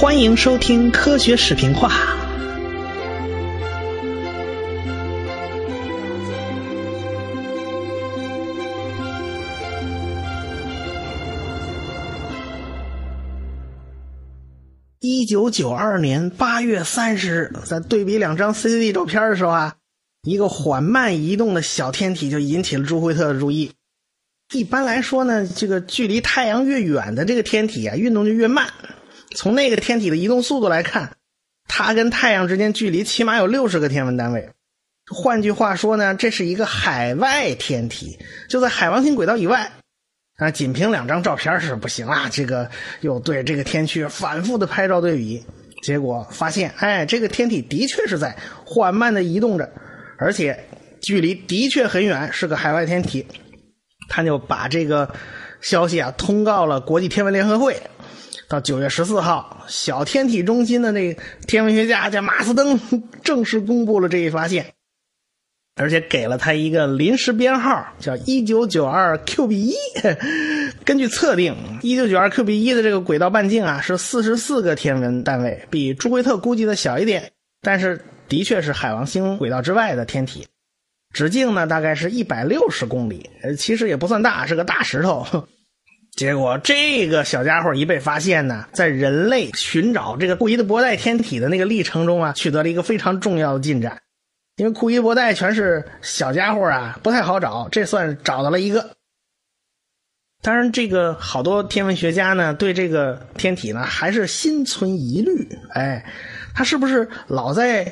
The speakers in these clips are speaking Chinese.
欢迎收听科学视频化。一九九二年八月三十日，在对比两张 CCD 照片的时候啊，一个缓慢移动的小天体就引起了朱惠特的注意。一般来说呢，这个距离太阳越远的这个天体啊，运动就越慢。从那个天体的移动速度来看，它跟太阳之间距离起码有六十个天文单位。换句话说呢，这是一个海外天体，就在海王星轨道以外。啊，仅凭两张照片是不行啊！这个又对这个天区反复的拍照对比，结果发现，哎，这个天体的确是在缓慢的移动着，而且距离的确很远，是个海外天体。他就把这个消息啊通告了国际天文联合会。到九月十四号，小天体中心的那天文学家叫马斯登正式公布了这一发现，而且给了他一个临时编号，叫一九九二 QB 一。根据测定，一九九二 QB 一的这个轨道半径啊是四十四个天文单位，比朱维特估计的小一点，但是的确是海王星轨道之外的天体。直径呢大概是一百六十公里，其实也不算大，是个大石头。结果这个小家伙一被发现呢，在人类寻找这个库伊的伯带天体的那个历程中啊，取得了一个非常重要的进展。因为库伊伯带全是小家伙啊，不太好找，这算找到了一个。当然，这个好多天文学家呢，对这个天体呢还是心存疑虑。哎，他是不是老在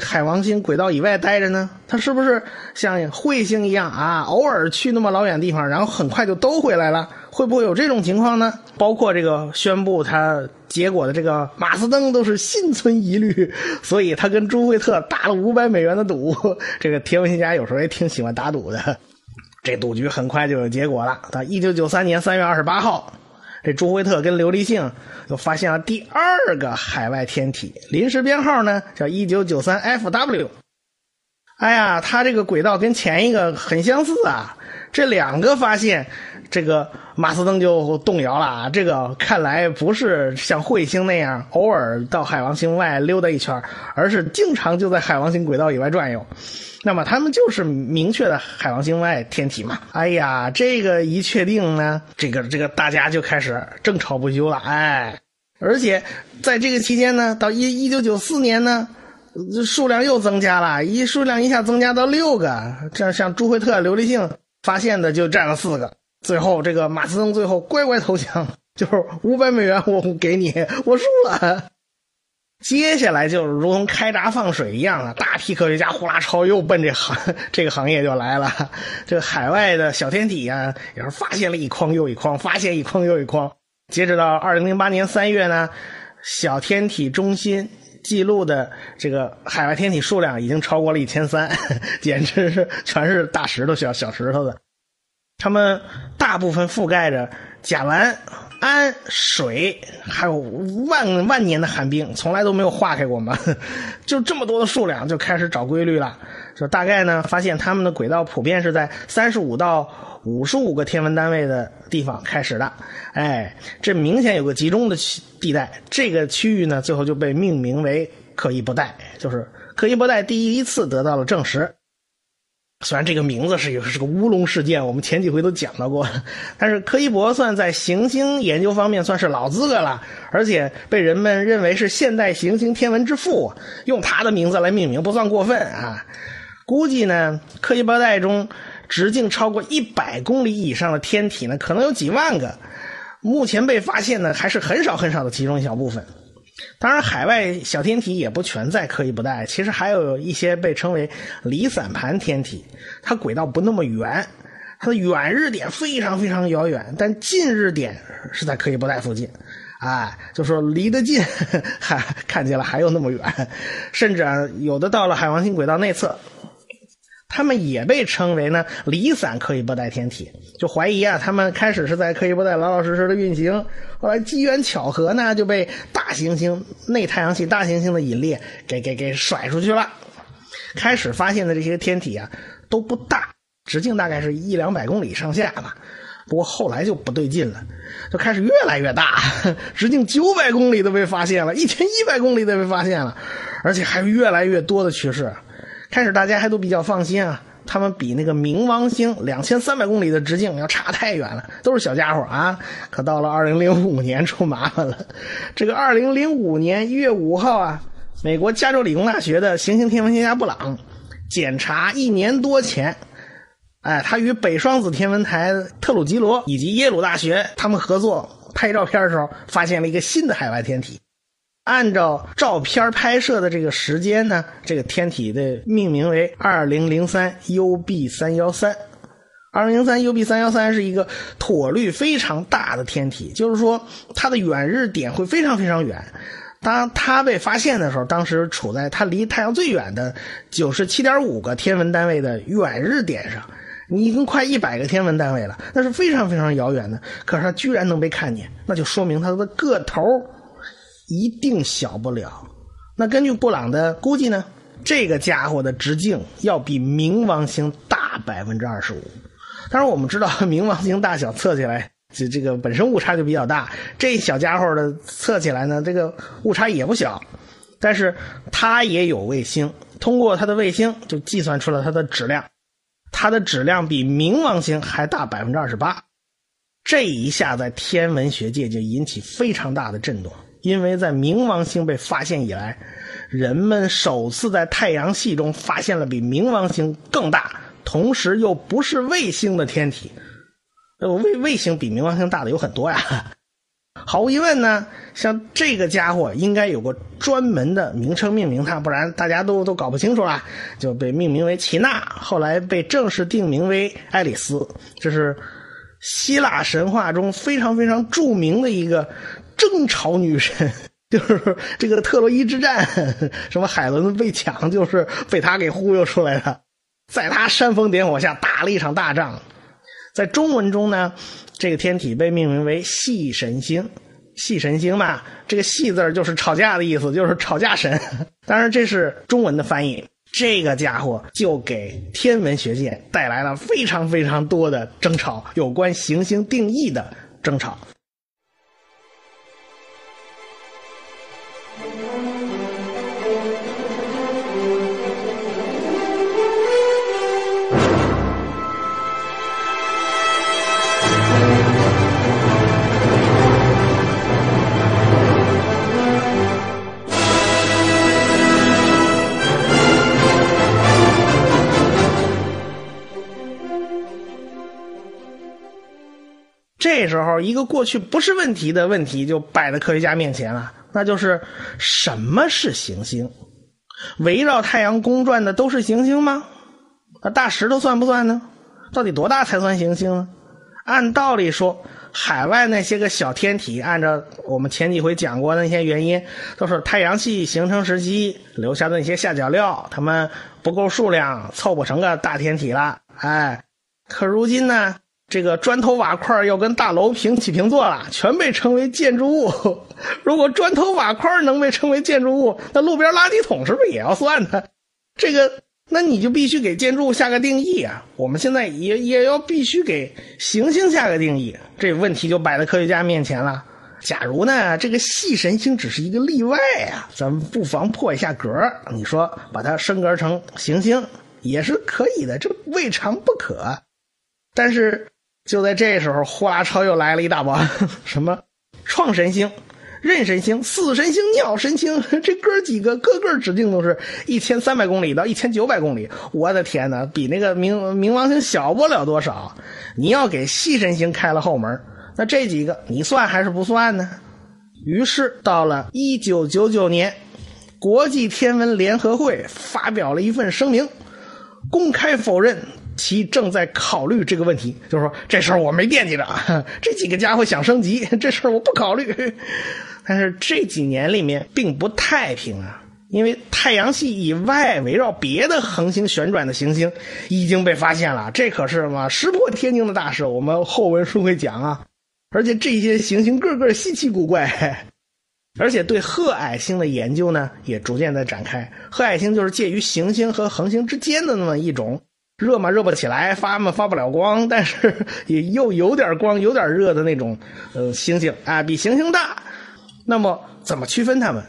海王星轨道以外待着呢？他是不是像彗星一样啊，偶尔去那么老远地方，然后很快就都回来了？会不会有这种情况呢？包括这个宣布他结果的这个马斯登都是心存疑虑，所以他跟朱惠特打了五百美元的赌。这个天文学家有时候也挺喜欢打赌的。这赌局很快就有结果了。到一九九三年三月二十八号，这朱惠特跟刘立信又发现了第二个海外天体，临时编号呢叫一九九三 FW。哎呀，它这个轨道跟前一个很相似啊。这两个发现，这个马斯登就动摇了啊。这个看来不是像彗星那样偶尔到海王星外溜达一圈，而是经常就在海王星轨道以外转悠。那么他们就是明确的海王星外天体嘛？哎呀，这个一确定呢，这个这个大家就开始争吵不休了。哎，而且在这个期间呢，到一一九九四年呢，数量又增加了，一数量一下增加到六个。这样像朱惠特、刘立庆发现的就占了四个。最后这个马斯登最后乖乖投降，就是五百美元我给你，我输了。接下来就如同开闸放水一样的，大批科学家呼啦超又奔这行这个行业就来了。这海外的小天体啊，也是发现了一筐又一筐，发现一筐又一筐。截止到二零零八年三月呢，小天体中心记录的这个海外天体数量已经超过了一千三，简直是全是大石头、小小石头的。它们大部分覆盖着甲烷。氨、水，还有万万年的寒冰，从来都没有化开过嘛？就这么多的数量，就开始找规律了。就大概呢，发现它们的轨道普遍是在三十五到五十五个天文单位的地方开始的。哎，这明显有个集中的区地带，这个区域呢，最后就被命名为柯伊伯带，就是柯伊伯带第一次得到了证实。虽然这个名字是有是个乌龙事件，我们前几回都讲到过，但是柯伊伯算在行星研究方面算是老资格了，而且被人们认为是现代行星天文之父，用他的名字来命名不算过分啊。估计呢，柯伊伯带中直径超过一百公里以上的天体呢，可能有几万个，目前被发现的还是很少很少的其中一小部分。当然，海外小天体也不全在柯伊伯带，其实还有一些被称为离散盘天体，它轨道不那么圆，它的远日点非常非常遥远，但近日点是在柯伊伯带附近，哎，就说离得近，还看见了还有那么远，甚至，有的到了海王星轨道内侧。他们也被称为呢离散柯伊伯带天体，就怀疑啊，他们开始是在柯伊伯带老老实实的运行，后来机缘巧合呢，就被大行星内太阳系大行星的引力给给给甩出去了。开始发现的这些天体啊都不大，直径大概是一两百公里上下吧，不过后来就不对劲了，就开始越来越大，直径九百公里都被发现了，一千一百公里都被发现了，而且还有越来越多的趋势。开始大家还都比较放心啊，他们比那个冥王星两千三百公里的直径要差太远了，都是小家伙啊。可到了二零零五年出麻烦了，这个二零零五年一月五号啊，美国加州理工大学的行星天文学家布朗检查一年多前。哎，他与北双子天文台特鲁吉罗以及耶鲁大学他们合作拍照片的时候，发现了一个新的海外天体。按照照片拍摄的这个时间呢，这个天体的命名为二零零三 UB 三幺三。二零零三 UB 三幺三是一个椭率非常大的天体，就是说它的远日点会非常非常远。当它被发现的时候，当时处在它离太阳最远的九十七点五个天文单位的远日点上。你已经快一百个天文单位了，那是非常非常遥远的。可是它居然能被看见，那就说明它的个头一定小不了。那根据布朗的估计呢，这个家伙的直径要比冥王星大百分之二十五。当然，我们知道 冥王星大小测起来，这这个本身误差就比较大。这小家伙的测起来呢，这个误差也不小。但是它也有卫星，通过它的卫星就计算出了它的质量。它的质量比冥王星还大百分之二十八，这一下在天文学界就引起非常大的震动，因为在冥王星被发现以来，人们首次在太阳系中发现了比冥王星更大，同时又不是卫星的天体。卫卫星比冥王星大的有很多呀。毫无疑问呢，像这个家伙应该有个专门的名称命名它，不然大家都都搞不清楚了，就被命名为齐娜，后来被正式定名为爱丽丝。这是希腊神话中非常非常著名的一个争吵女神，就是这个特洛伊之战，什么海伦被抢，就是被他给忽悠出来的，在他煽风点火下打了一场大仗。在中文中呢。这个天体被命名为系神星，系神星嘛，这个“系”字就是吵架的意思，就是吵架神。当然，这是中文的翻译。这个家伙就给天文学界带来了非常非常多的争吵，有关行星定义的争吵。这时候，一个过去不是问题的问题就摆在科学家面前了，那就是什么是行星？围绕太阳公转的都是行星吗？那大石头算不算呢？到底多大才算行星呢？按道理说，海外那些个小天体，按照我们前几回讲过的那些原因，都是太阳系形成时期留下的那些下脚料，它们不够数量，凑不成个大天体了。哎，可如今呢？这个砖头瓦块要跟大楼平起平坐了，全被称为建筑物。如果砖头瓦块能被称为建筑物，那路边垃圾桶是不是也要算呢？这个，那你就必须给建筑物下个定义啊！我们现在也也要必须给行星下个定义。这问题就摆在科学家面前了。假如呢，这个系神星只是一个例外啊，咱们不妨破一下格你说把它升格成行星也是可以的，这未尝不可。但是。就在这时候，呼啦超又来了一大帮，什么创神星、任神星、死神星、鸟神星，这哥几个个个直径都是一千三百公里到一千九百公里，我的天哪，比那个冥冥王星小不了多少。你要给系神星开了后门，那这几个你算还是不算呢？于是到了一九九九年，国际天文联合会发表了一份声明，公开否认。其正在考虑这个问题，就是说这事儿我没惦记着，这几个家伙想升级，这事儿我不考虑。但是这几年里面并不太平啊，因为太阳系以外围绕别的恒星旋转的行星已经被发现了，这可是什么石破天惊的大事，我们后文书会讲啊。而且这些行星个个稀奇古怪，而且对褐矮星的研究呢也逐渐在展开。褐矮星就是介于行星和恒星之间的那么一种。热嘛热不起来，发嘛发不了光，但是 也又有点光、有点热的那种呃星星啊，比行星大。那么怎么区分它们？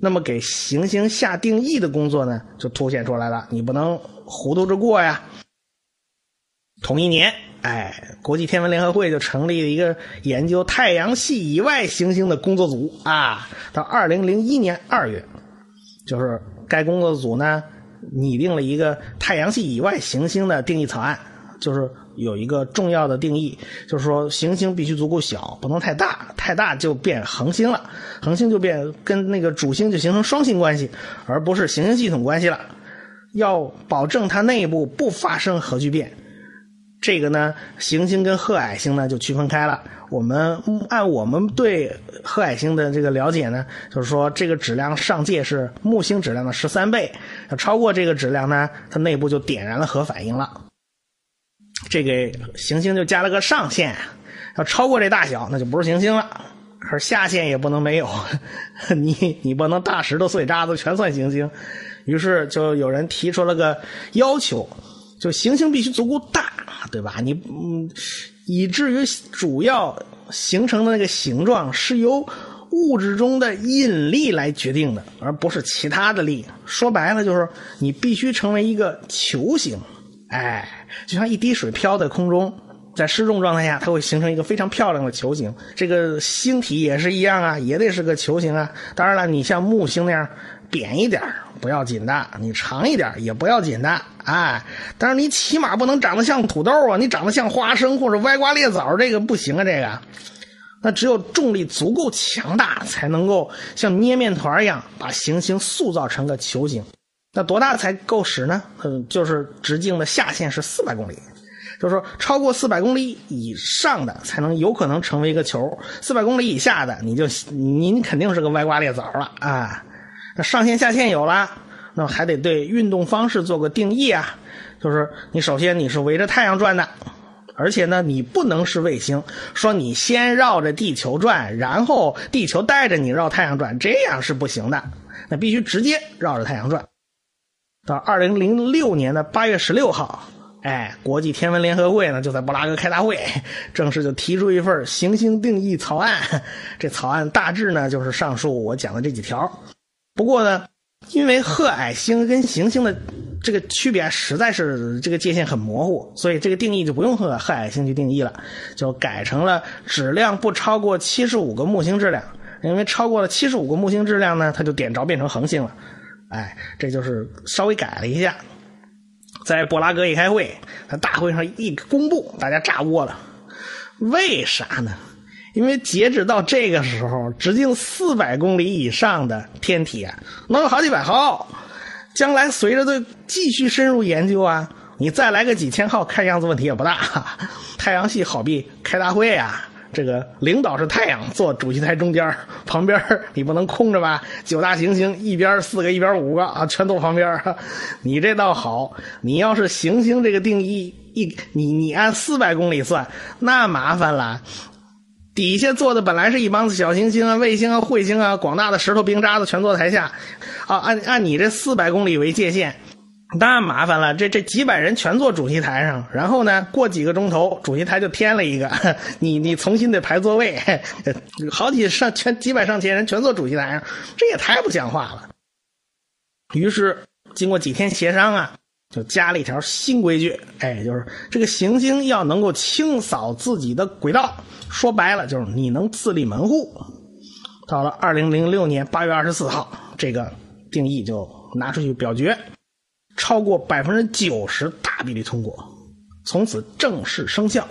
那么给行星下定义的工作呢，就凸显出来了。你不能糊涂着过呀。同一年，哎，国际天文联合会就成立了一个研究太阳系以外行星的工作组啊。到二零零一年二月，就是该工作组呢拟定了一个太阳系以外行星的定义草案，就是有一个重要的定义，就是说行星必须足够小，不能太大，太大就变恒星了，恒星就变跟那个主星就形成双星关系，而不是行星系统关系了。要保证它内部不发生核聚变。这个呢，行星跟褐矮星呢就区分开了。我们按我们对褐矮星的这个了解呢，就是说这个质量上界是木星质量的十三倍，要超过这个质量呢，它内部就点燃了核反应了。这个行星就加了个上限，要超过这大小，那就不是行星了。可是下限也不能没有，你你不能大石头碎渣子全算行星。于是就有人提出了个要求，就行星必须足够大。对吧？你嗯，以至于主要形成的那个形状是由物质中的引力来决定的，而不是其他的力。说白了，就是你必须成为一个球形。哎，就像一滴水飘在空中，在失重状态下，它会形成一个非常漂亮的球形。这个星体也是一样啊，也得是个球形啊。当然了，你像木星那样。扁一点不要紧的，你长一点也不要紧的，哎，但是你起码不能长得像土豆啊，你长得像花生或者歪瓜裂枣，这个不行啊，这个，那只有重力足够强大，才能够像捏面团一样把行星塑造成个球形。那多大才够使呢？嗯，就是直径的下限是四百公里，就是说超过四百公里以上的才能有可能成为一个球，四百公里以下的你就你肯定是个歪瓜裂枣了啊。那上线下限有了，那么还得对运动方式做个定义啊，就是你首先你是围着太阳转的，而且呢你不能是卫星，说你先绕着地球转，然后地球带着你绕太阳转，这样是不行的，那必须直接绕着太阳转。到二零零六年的八月十六号，哎，国际天文联合会呢就在布拉格开大会，正式就提出一份行星定义草案，这草案大致呢就是上述我讲的这几条。不过呢，因为褐矮星跟行星的这个区别实在是这个界限很模糊，所以这个定义就不用和褐矮星去定义了，就改成了质量不超过七十五个木星质量。因为超过了七十五个木星质量呢，它就点着变成恒星了。哎，这就是稍微改了一下。在布拉格一开会，他大会上一公布，大家炸窝了。为啥呢？因为截止到这个时候，直径四百公里以上的天体啊，能有好几百号。将来随着对继续深入研究啊，你再来个几千号，看样子问题也不大。太阳系好比开大会啊，这个领导是太阳，坐主席台中间，旁边你不能空着吧？九大行星一边四个，一边五个啊，全坐旁边。你这倒好，你要是行星这个定义一，你你按四百公里算，那麻烦了。底下坐的本来是一帮子小行星啊、卫星啊、彗星啊，广大的石头冰渣子全坐台下，啊，按按你这四百公里为界限，那麻烦了，这这几百人全坐主席台上，然后呢，过几个钟头主席台就添了一个，你你重新得排座位，好几上全几百上千人全坐主席台上，这也太不像话了。于是经过几天协商啊。就加了一条新规矩，哎，就是这个行星要能够清扫自己的轨道，说白了就是你能自立门户。到了二零零六年八月二十四号，这个定义就拿出去表决，超过百分之九十大比例通过，从此正式生效。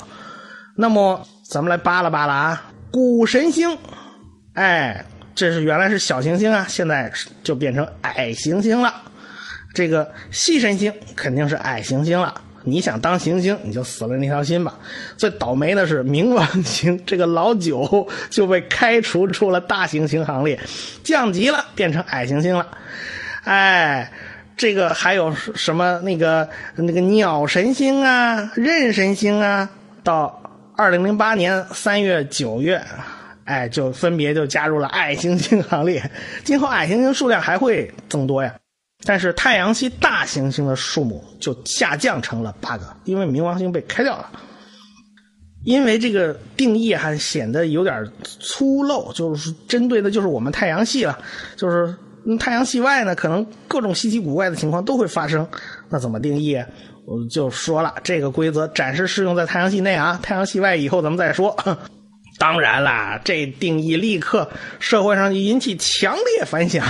那么咱们来扒拉扒拉啊，谷神星，哎，这是原来是小行星啊，现在就变成矮行星了。这个细神星肯定是矮行星了，你想当行星，你就死了那条心吧。最倒霉的是冥王星，这个老九就被开除出了大行星行列，降级了，变成矮行星了。哎，这个还有什么那个那个鸟神星啊、任神星啊，到二零零八年三月、九月，哎，就分别就加入了矮行星行列。今后矮行星数量还会增多呀。但是太阳系大行星的数目就下降成了八个，因为冥王星被开掉了。因为这个定义还显得有点粗陋，就是针对的就是我们太阳系了，就是太阳系外呢，可能各种稀奇古怪的情况都会发生。那怎么定义？我就说了，这个规则暂时适用在太阳系内啊，太阳系外以后咱们再说。当然啦，这定义立刻社会上就引起强烈反响，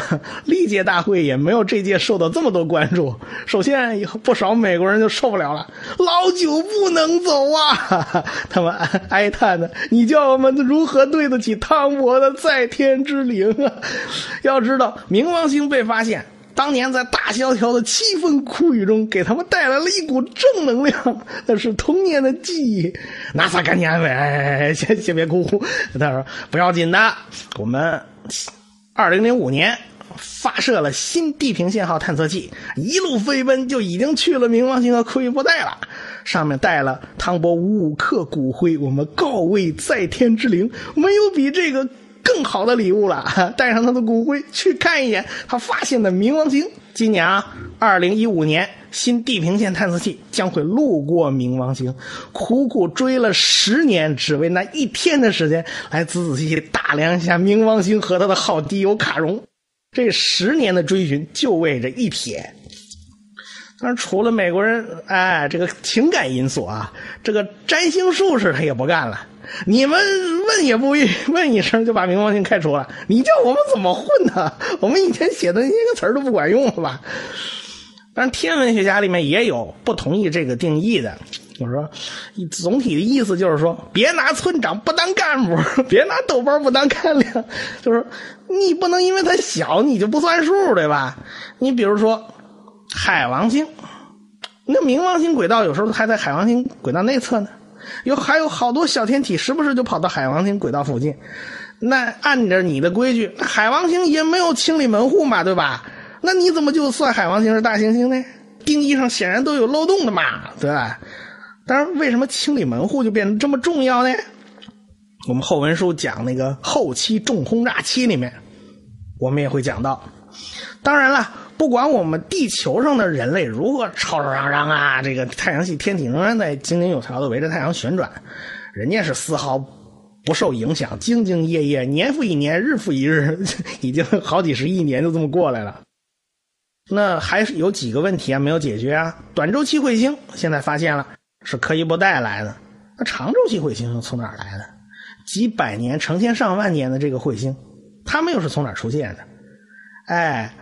历届大会也没有这届受到这么多关注。首先，不少美国人就受不了了，老九不能走啊！他们哀叹的：“你叫我们如何对得起汤博的在天之灵啊？”要知道，冥王星被发现。当年在大萧条的凄风苦雨中，给他们带来了一股正能量，那是童年的记忆。拿撒赶紧安慰，哎先先别哭。他说不要紧的，我们二零零五年发射了新地平线号探测器，一路飞奔就已经去了冥王星和库伊布带了，上面带了汤博五五克骨灰，我们告慰在天之灵，没有比这个。更好的礼物了，带上他的骨灰去看一眼他发现的冥王星。今年啊，二零一五年新地平线探测器将会路过冥王星，苦苦追了十年，只为那一天的时间来仔仔细细打量一下冥王星和他的好基友卡戎。这十年的追寻就为这一瞥。但是除了美国人，哎，这个情感因素啊，这个占星术士他也不干了。你们问也不 问一声就把冥王星开除了，你叫我们怎么混呢？我们以前写的那些个词儿都不管用了吧？但是天文学家里面也有不同意这个定义的。我说，总体的意思就是说，别拿村长不当干部，别拿豆包不当干粮，就是你不能因为它小你就不算数，对吧？你比如说海王星，那冥王星轨道有时候还在海王星轨道内侧呢。有还有好多小天体，时不时就跑到海王星轨道附近。那按着你的规矩，海王星也没有清理门户嘛，对吧？那你怎么就算海王星是大行星呢？定义上显然都有漏洞的嘛，对吧？当然，为什么清理门户就变得这么重要呢？我们后文书讲那个后期重轰炸期里面，我们也会讲到。当然了。不管我们地球上的人类如何吵吵嚷嚷啊，这个太阳系天体仍然在井井有条的围着太阳旋转，人家是丝毫不受影响，兢兢业业，年复一年，日复一日，已经好几十亿年就这么过来了。那还是有几个问题啊没有解决啊？短周期彗星现在发现了，是柯伊伯带来的，那长周期彗星又从哪儿来的？几百年、成千上万年的这个彗星，它们又是从哪儿出现的？哎。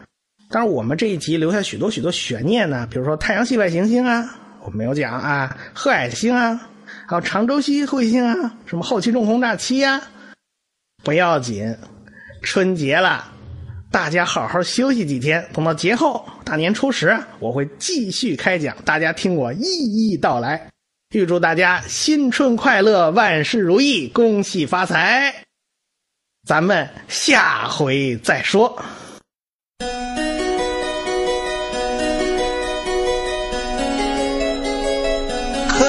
当然，我们这一集留下许多许多悬念呢，比如说太阳系外行星啊，我没有讲啊，褐矮星啊，还有长周期彗星啊，什么后期重轰炸期呀，不要紧，春节了，大家好好休息几天，等到节后大年初十，我会继续开讲，大家听我一一道来。预祝大家新春快乐，万事如意，恭喜发财，咱们下回再说。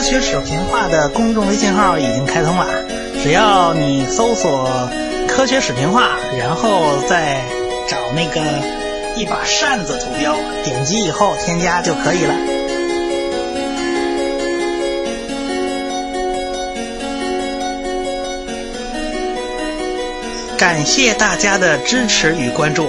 科学史评话的公众微信号已经开通了，只要你搜索“科学史评话”，然后再找那个一把扇子图标，点击以后添加就可以了。感谢大家的支持与关注。